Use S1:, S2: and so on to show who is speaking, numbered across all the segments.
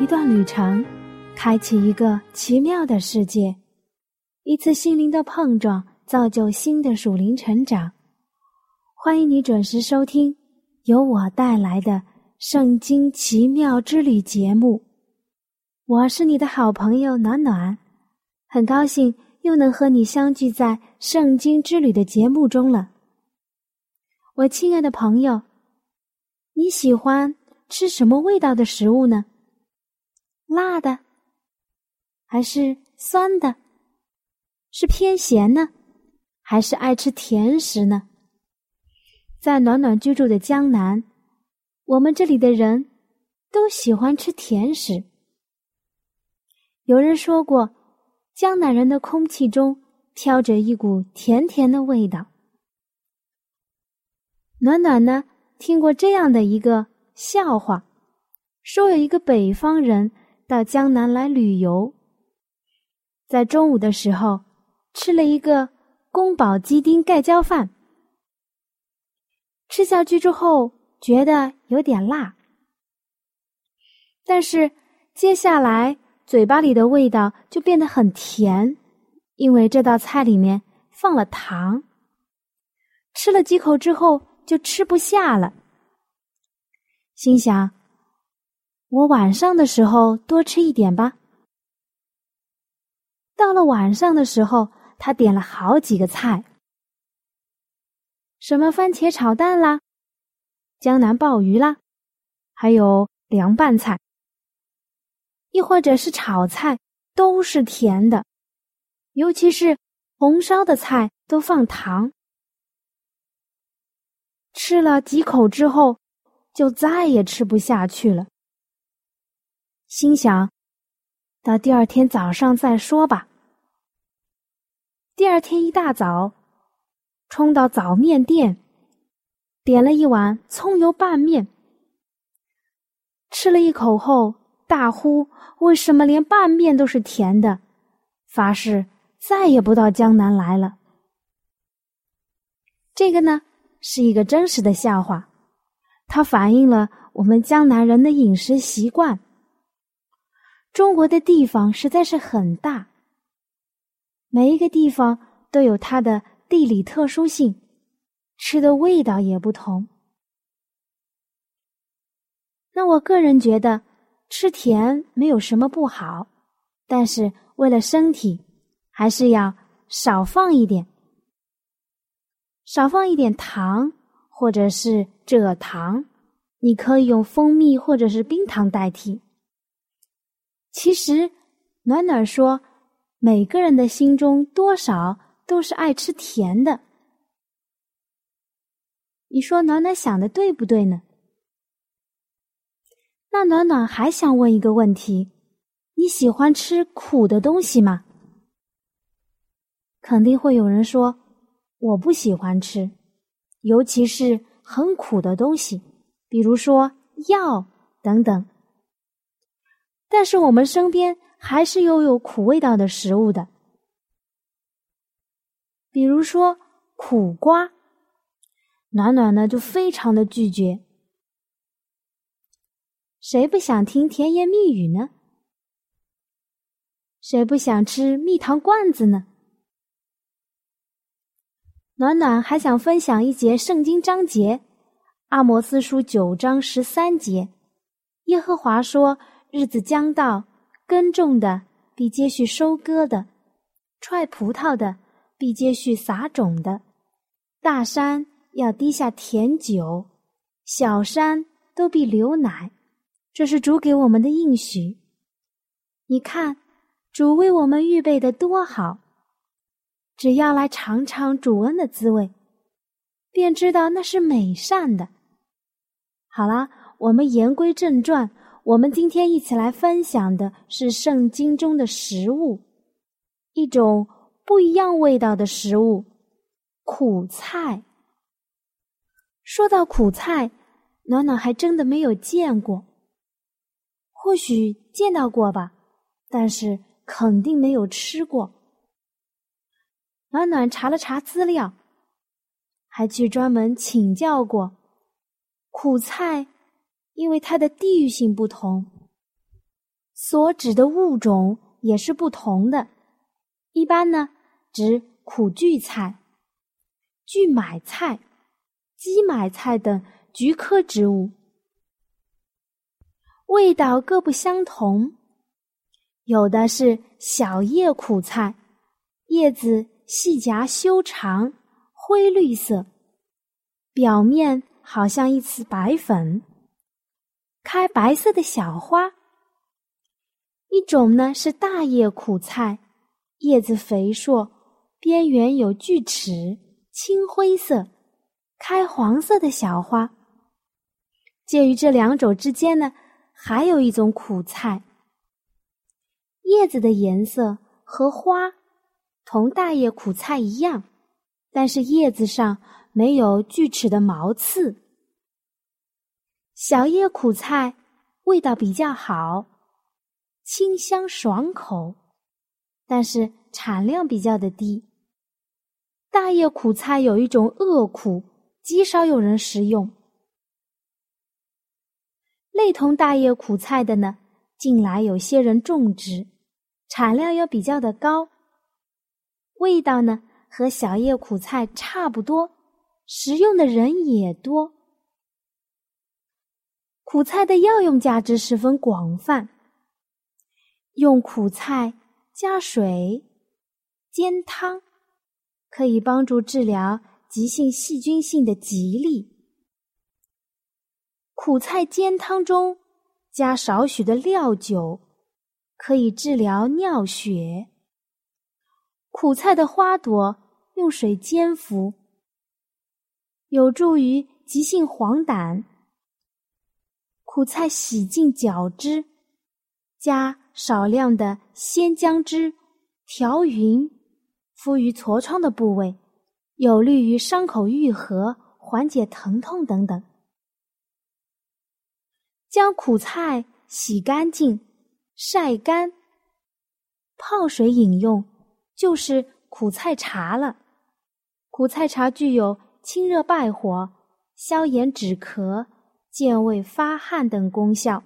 S1: 一段旅程，开启一个奇妙的世界；一次心灵的碰撞，造就新的属灵成长。欢迎你准时收听由我带来的《圣经奇妙之旅》节目。我是你的好朋友暖暖，很高兴又能和你相聚在《圣经之旅》的节目中了。我亲爱的朋友，你喜欢吃什么味道的食物呢？辣的，还是酸的？是偏咸呢，还是爱吃甜食呢？在暖暖居住的江南，我们这里的人都喜欢吃甜食。有人说过，江南人的空气中飘着一股甜甜的味道。暖暖呢，听过这样的一个笑话，说有一个北方人。到江南来旅游，在中午的时候吃了一个宫保鸡丁盖浇饭，吃下去之后觉得有点辣，但是接下来嘴巴里的味道就变得很甜，因为这道菜里面放了糖。吃了几口之后就吃不下了，心想。我晚上的时候多吃一点吧。到了晚上的时候，他点了好几个菜，什么番茄炒蛋啦，江南鲍鱼啦，还有凉拌菜，亦或者是炒菜，都是甜的，尤其是红烧的菜都放糖。吃了几口之后，就再也吃不下去了。心想，到第二天早上再说吧。第二天一大早，冲到早面店，点了一碗葱油拌面。吃了一口后，大呼：“为什么连拌面都是甜的？”发誓再也不到江南来了。这个呢，是一个真实的笑话，它反映了我们江南人的饮食习惯。中国的地方实在是很大，每一个地方都有它的地理特殊性，吃的味道也不同。那我个人觉得吃甜没有什么不好，但是为了身体，还是要少放一点，少放一点糖或者是蔗糖，你可以用蜂蜜或者是冰糖代替。其实，暖暖说，每个人的心中多少都是爱吃甜的。你说暖暖想的对不对呢？那暖暖还想问一个问题：你喜欢吃苦的东西吗？肯定会有人说，我不喜欢吃，尤其是很苦的东西，比如说药等等。但是我们身边还是有有苦味道的食物的，比如说苦瓜，暖暖呢就非常的拒绝。谁不想听甜言蜜语呢？谁不想吃蜜糖罐子呢？暖暖还想分享一节圣经章节，《阿摩斯书》九章十三节，耶和华说。日子将到，耕种的必接续收割的，踹葡萄的必接续撒种的。大山要滴下甜酒，小山都必流奶。这是主给我们的应许。你看，主为我们预备的多好！只要来尝尝主恩的滋味，便知道那是美善的。好了，我们言归正传。我们今天一起来分享的是圣经中的食物，一种不一样味道的食物——苦菜。说到苦菜，暖暖还真的没有见过，或许见到过吧，但是肯定没有吃过。暖暖查了查资料，还去专门请教过苦菜。因为它的地域性不同，所指的物种也是不同的。一般呢，指苦苣菜、苣买菜、鸡买菜等菊科植物，味道各不相同。有的是小叶苦菜，叶子细夹修长，灰绿色，表面好像一层白粉。开白色的小花。一种呢是大叶苦菜，叶子肥硕，边缘有锯齿，青灰色，开黄色的小花。介于这两种之间呢，还有一种苦菜，叶子的颜色和花同大叶苦菜一样，但是叶子上没有锯齿的毛刺。小叶苦菜味道比较好，清香爽口，但是产量比较的低。大叶苦菜有一种恶苦，极少有人食用。类同大叶苦菜的呢，近来有些人种植，产量又比较的高。味道呢和小叶苦菜差不多，食用的人也多。苦菜的药用价值十分广泛，用苦菜加水煎汤，可以帮助治疗急性细菌性的疾痢。苦菜煎汤中加少许的料酒，可以治疗尿血。苦菜的花朵用水煎服，有助于急性黄疸。苦菜洗净角汁，加少量的鲜姜汁调匀，敷于痤疮的部位，有利于伤口愈合、缓解疼痛等等。将苦菜洗干净、晒干、泡水饮用，就是苦菜茶了。苦菜茶具有清热败火、消炎止咳。健胃发汗等功效。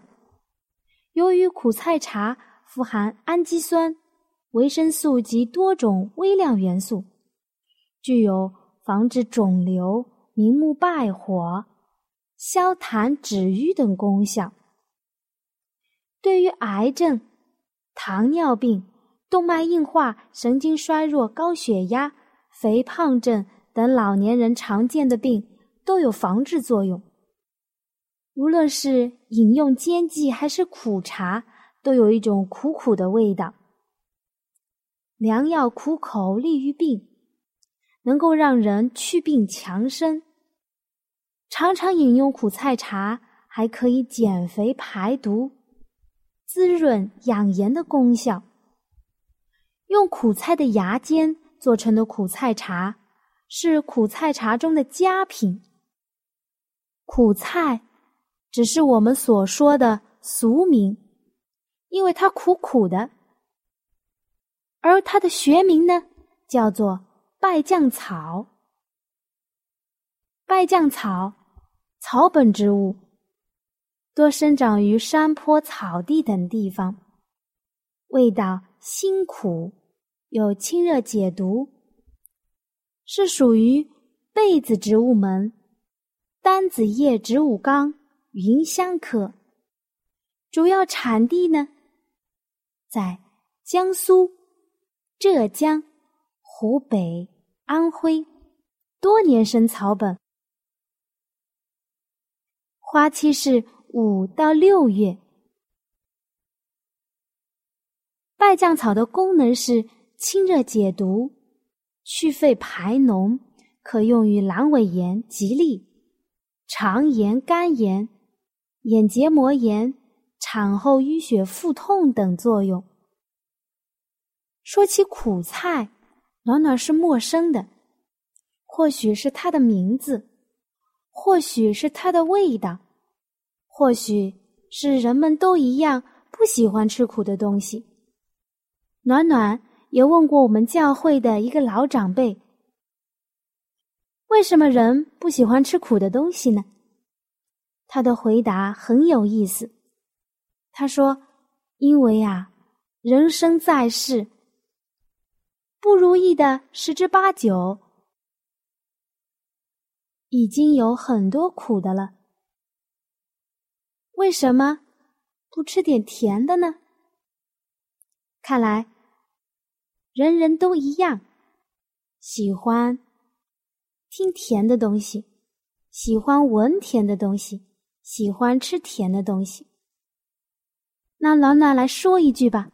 S1: 由于苦菜茶富含氨基酸、维生素及多种微量元素，具有防止肿瘤、明目败火、消痰止瘀等功效。对于癌症、糖尿病、动脉硬化、神经衰弱、高血压、肥胖症等老年人常见的病，都有防治作用。无论是饮用煎剂还是苦茶，都有一种苦苦的味道。良药苦口利于病，能够让人祛病强身。常常饮用苦菜茶，还可以减肥排毒、滋润养颜的功效。用苦菜的芽尖做成的苦菜茶，是苦菜茶中的佳品。苦菜。只是我们所说的俗名，因为它苦苦的，而它的学名呢，叫做败酱草。败酱草，草本植物，多生长于山坡、草地等地方，味道辛苦，有清热解毒，是属于被子植物门单子叶植物纲。芸香科，主要产地呢在江苏、浙江、湖北、安徽，多年生草本，花期是五到六月。败酱草的功能是清热解毒、祛肺排脓，可用于阑尾炎、吉利、肠炎、肝炎。眼结膜炎、产后淤血、腹痛等作用。说起苦菜，暖暖是陌生的，或许是它的名字，或许是它的味道，或许是人们都一样不喜欢吃苦的东西。暖暖也问过我们教会的一个老长辈：“为什么人不喜欢吃苦的东西呢？”他的回答很有意思。他说：“因为啊，人生在世。”不如意的十之八九，已经有很多苦的了。为什么不吃点甜的呢？看来人人都一样，喜欢听甜的东西，喜欢闻甜的东西，喜欢吃甜的东西。那暖暖来说一句吧。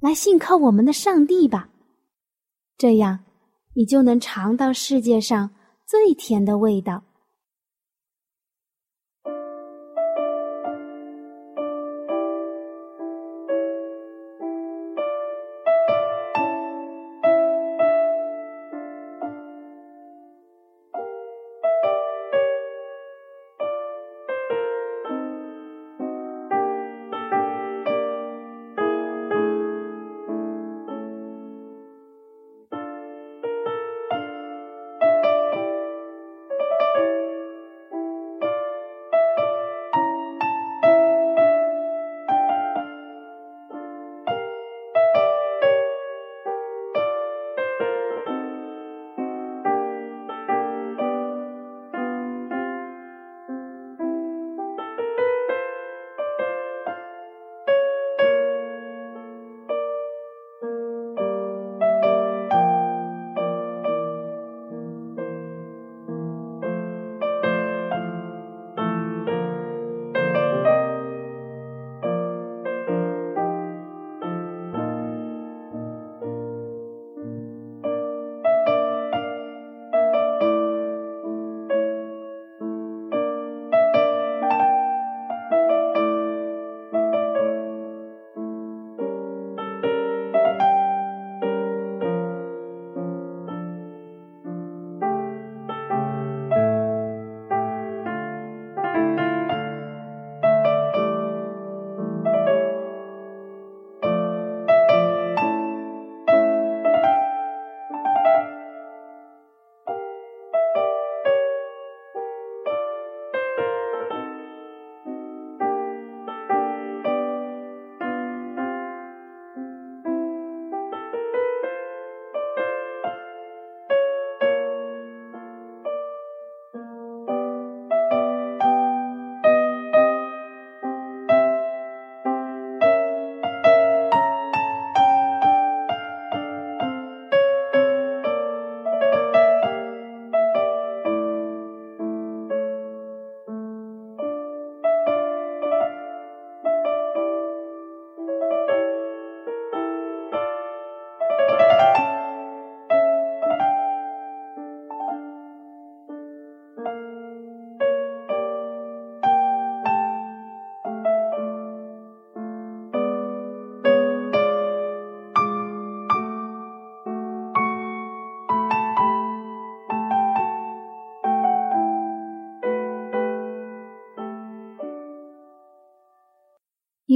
S1: 来信靠我们的上帝吧，这样你就能尝到世界上最甜的味道。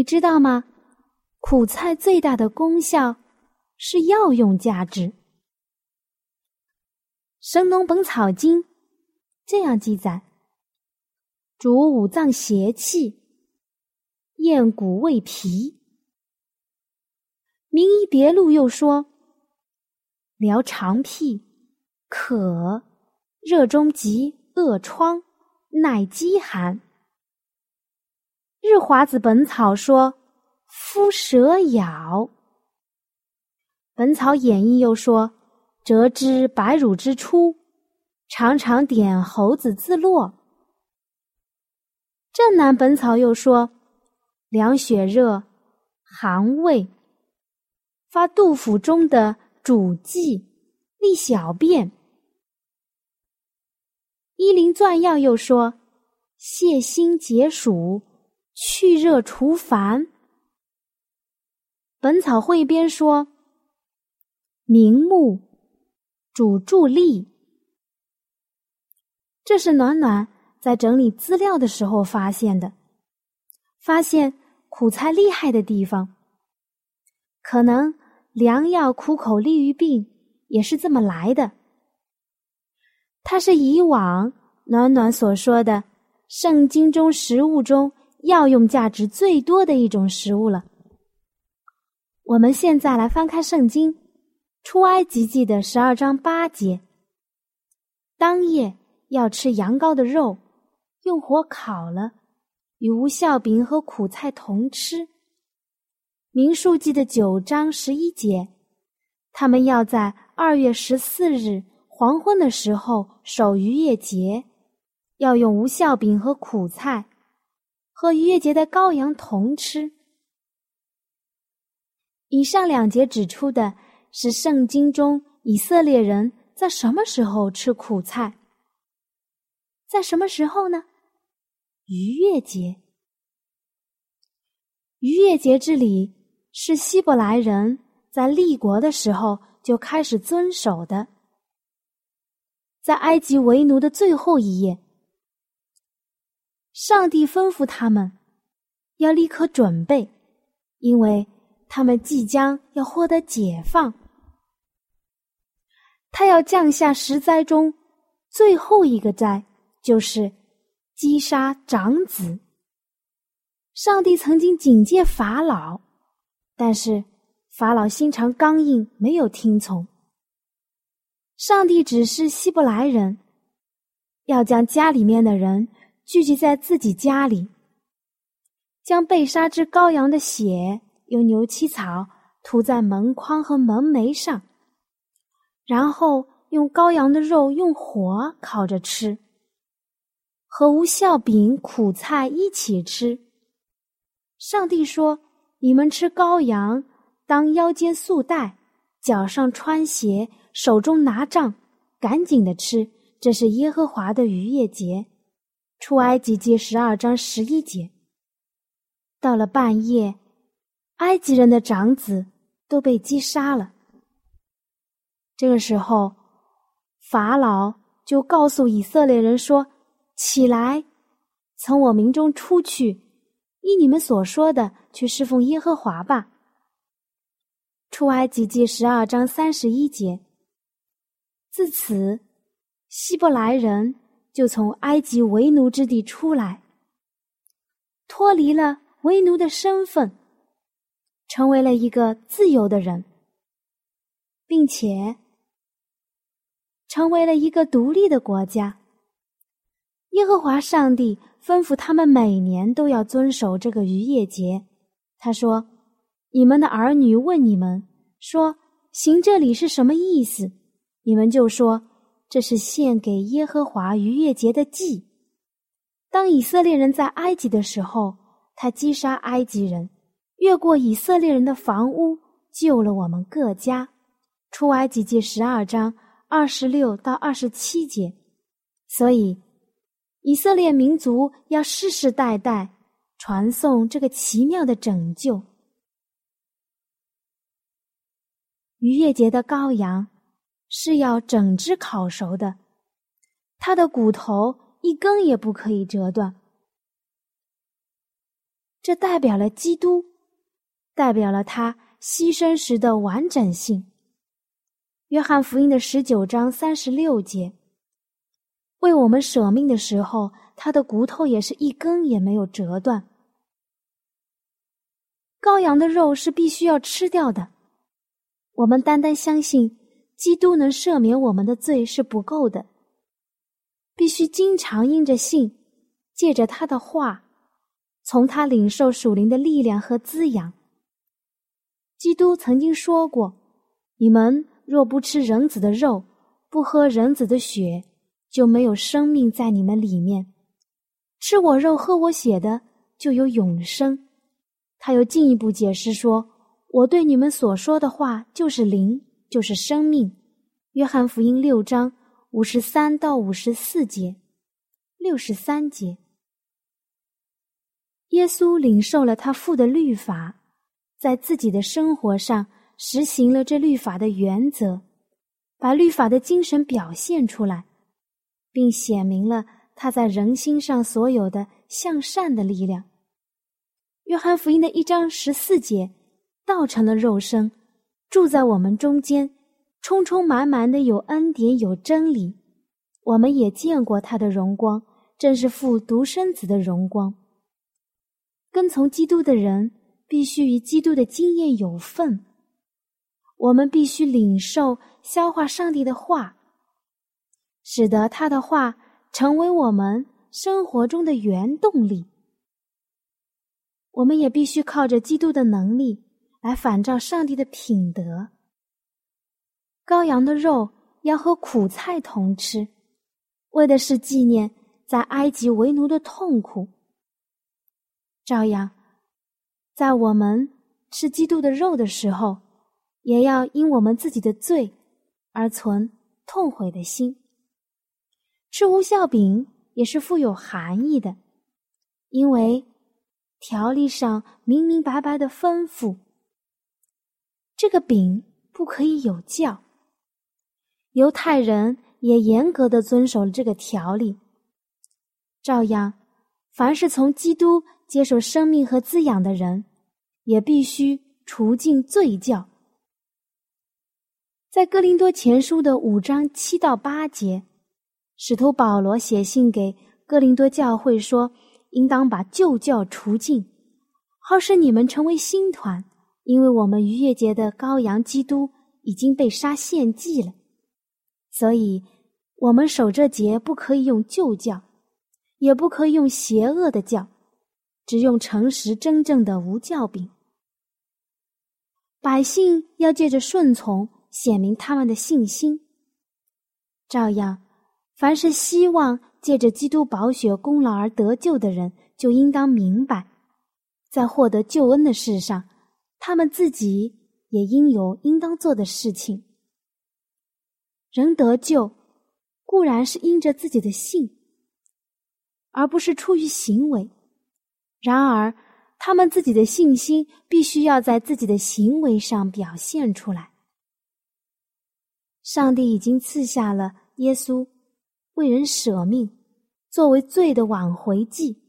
S1: 知道吗？苦菜最大的功效是药用价值。《神农本草经》这样记载：主五脏邪气，验骨胃脾。《名医别录》又说：疗肠癖、渴、热中急、恶疮、耐饥寒。日华子本草说：“夫蛇咬。”本草演义又说：“折枝白乳之初，常常点猴子自落。”正南本草又说：“凉血热，寒胃，发杜甫中的主剂，利小便。”医林纂要又说：“泻心解暑。”去热除烦。《本草汇编》说：“明目，主助力。”这是暖暖在整理资料的时候发现的，发现苦菜厉害的地方。可能良药苦口利于病也是这么来的。它是以往暖暖所说的圣经中食物中药用价值最多的一种食物了。我们现在来翻开圣经出埃及记的十二章八节。当夜要吃羊羔的肉，用火烤了，与无酵饼和苦菜同吃。民数记的九章十一节，他们要在二月十四日黄昏的时候守逾越节，要用无酵饼和苦菜，和逾越节的羔羊同吃。以上两节指出的是圣经中以色列人在什么时候吃苦菜？在什么时候呢？逾越节。逾越节之礼。是希伯来人在立国的时候就开始遵守的。在埃及为奴的最后一页，上帝吩咐他们要立刻准备，因为他们即将要获得解放。他要降下十灾中最后一个灾，就是击杀长子。上帝曾经警戒法老。但是法老心肠刚硬，没有听从。上帝指示希伯来人，要将家里面的人聚集在自己家里，将被杀之羔羊的血用牛膝草涂在门框和门楣上，然后用羔羊的肉用火烤着吃，和无酵饼、苦菜一起吃。上帝说。你们吃羔羊，当腰间束带，脚上穿鞋，手中拿杖，赶紧的吃。这是耶和华的逾越节，出埃及记十二章十一节。到了半夜，埃及人的长子都被击杀了。这个时候，法老就告诉以色列人说：“起来，从我民中出去。”依你们所说的去侍奉耶和华吧。出埃及记十二章三十一节。自此，希伯来人就从埃及为奴之地出来，脱离了为奴的身份，成为了一个自由的人，并且成为了一个独立的国家。耶和华上帝。吩咐他们每年都要遵守这个逾越节。他说：“你们的儿女问你们说，行这里是什么意思？你们就说这是献给耶和华逾越节的祭。当以色列人在埃及的时候，他击杀埃及人，越过以色列人的房屋，救了我们各家。出埃及记十二章二十六到二十七节。所以。”以色列民族要世世代代传颂这个奇妙的拯救。逾越节的羔羊是要整只烤熟的，它的骨头一根也不可以折断。这代表了基督，代表了他牺牲时的完整性。约翰福音的十九章三十六节。为我们舍命的时候，他的骨头也是一根也没有折断。羔羊的肉是必须要吃掉的。我们单单相信基督能赦免我们的罪是不够的，必须经常因着信，借着他的话，从他领受属灵的力量和滋养。基督曾经说过：“你们若不吃人子的肉，不喝人子的血。”就没有生命在你们里面，吃我肉、喝我血的就有永生。他又进一步解释说：“我对你们所说的话就是灵，就是生命。”约翰福音六章五十三到五十四节，六十三节。耶稣领受了他父的律法，在自己的生活上实行了这律法的原则，把律法的精神表现出来，并显明了他在人心上所有的向善的力量。约翰福音的一章十四节，道成了肉身，住在我们中间，充充满满的有恩典有真理。我们也见过他的荣光，正是父独生子的荣光。跟从基督的人必须与基督的经验有份。我们必须领受、消化上帝的话，使得他的话成为我们生活中的原动力。我们也必须靠着基督的能力来反照上帝的品德。羔羊的肉要和苦菜同吃，为的是纪念在埃及为奴的痛苦。照样，在我们吃基督的肉的时候，也要因我们自己的罪而存痛悔的心。吃无效饼也是富有含义的，因为条例上明明白白的吩咐，这个饼不可以有酵。犹太人也严格的遵守了这个条例。照样，凡是从基督。接受生命和滋养的人，也必须除尽罪教。在哥林多前书的五章七到八节，使徒保罗写信给哥林多教会说：“应当把旧教除尽，好使你们成为新团，因为我们逾越节的羔羊基督已经被杀献祭了，所以我们守这节不可以用旧教，也不可以用邪恶的教。”只用诚实真正的无教饼，百姓要借着顺从显明他们的信心。照样，凡是希望借着基督宝血功劳而得救的人，就应当明白，在获得救恩的事上，他们自己也应有应当做的事情。人得救，固然是因着自己的信，而不是出于行为。然而，他们自己的信心必须要在自己的行为上表现出来。上帝已经赐下了耶稣为人舍命，作为罪的挽回祭。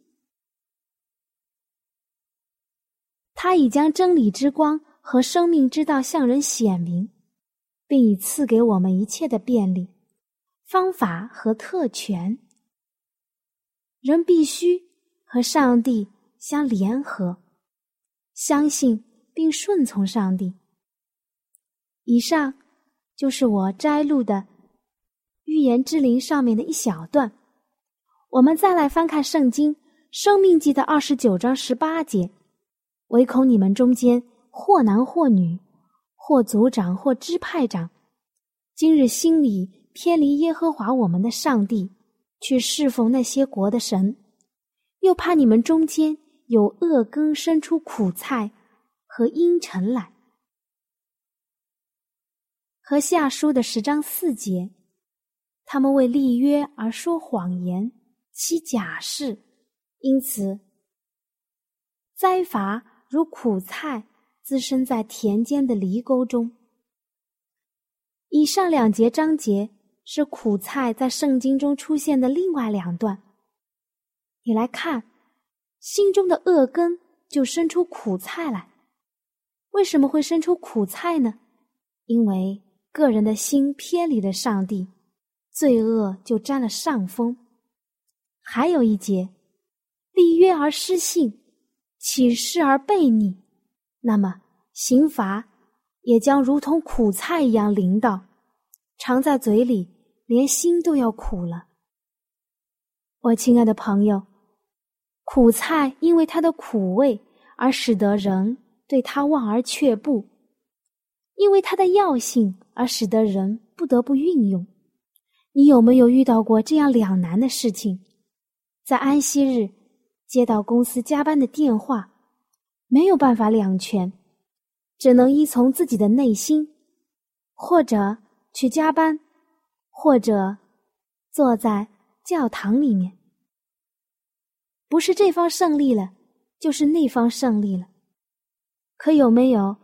S1: 他已将真理之光和生命之道向人显明，并已赐给我们一切的便利、方法和特权。人必须和上帝。相联合，相信并顺从上帝。以上就是我摘录的《预言之灵》上面的一小段。我们再来翻看《圣经·生命记》的二十九章十八节：“唯恐你们中间或男或女，或族长或支派长，今日心里偏离耶和华我们的上帝，去侍奉那些国的神，又怕你们中间。”有恶根生出苦菜和阴尘来，和下书的十章四节，他们为立约而说谎言，欺假事，因此灾罚如苦菜滋生在田间的犁沟中。以上两节章节是苦菜在圣经中出现的另外两段，你来看。心中的恶根就生出苦菜来，为什么会生出苦菜呢？因为个人的心偏离了上帝，罪恶就占了上风。还有一节，立约而失信，起誓而背逆，那么刑罚也将如同苦菜一样临到，尝在嘴里，连心都要苦了。我亲爱的朋友。苦菜因为它的苦味而使得人对它望而却步，因为它的药性而使得人不得不运用。你有没有遇到过这样两难的事情？在安息日接到公司加班的电话，没有办法两全，只能依从自己的内心，或者去加班，或者坐在教堂里面。不是这方胜利了，就是那方胜利了。可有没有，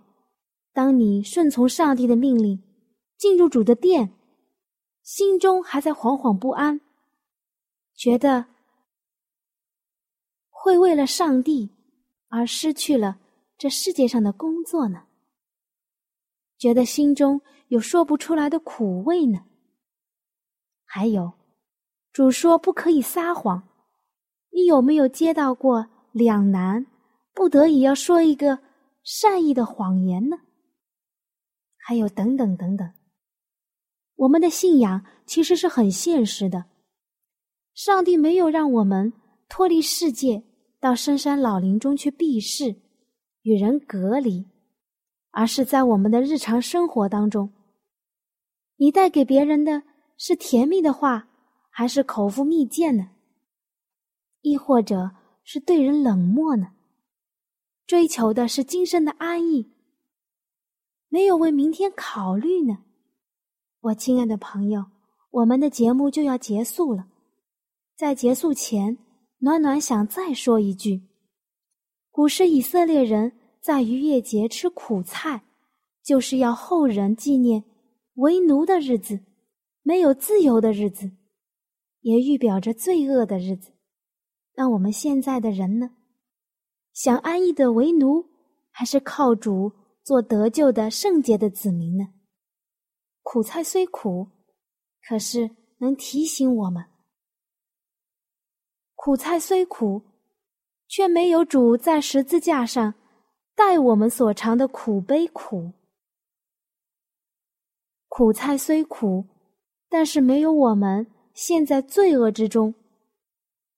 S1: 当你顺从上帝的命令，进入主的殿，心中还在惶惶不安，觉得会为了上帝而失去了这世界上的工作呢？觉得心中有说不出来的苦味呢？还有，主说不可以撒谎，你有没有接到过两难，不得已要说一个善意的谎言呢？还有等等等等。我们的信仰其实是很现实的，上帝没有让我们脱离世界，到深山老林中去避世，与人隔离。而是在我们的日常生活当中，你带给别人的是甜蜜的话，还是口腹蜜饯呢？亦或者是对人冷漠呢？追求的是今生的安逸，没有为明天考虑呢？我亲爱的朋友，我们的节目就要结束了，在结束前，暖暖想再说一句：古时以色列人。在逾越节吃苦菜，就是要后人纪念为奴的日子，没有自由的日子，也预表着罪恶的日子。那我们现在的人呢？想安逸的为奴，还是靠主做得救的圣洁的子民呢？苦菜虽苦，可是能提醒我们：苦菜虽苦，却没有主在十字架上。待我们所尝的苦悲苦，苦菜虽苦，但是没有我们陷在罪恶之中，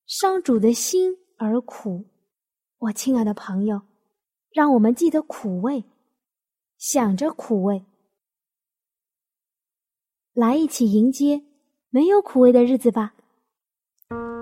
S1: 伤主的心而苦。我亲爱的朋友，让我们记得苦味，想着苦味，来一起迎接没有苦味的日子吧。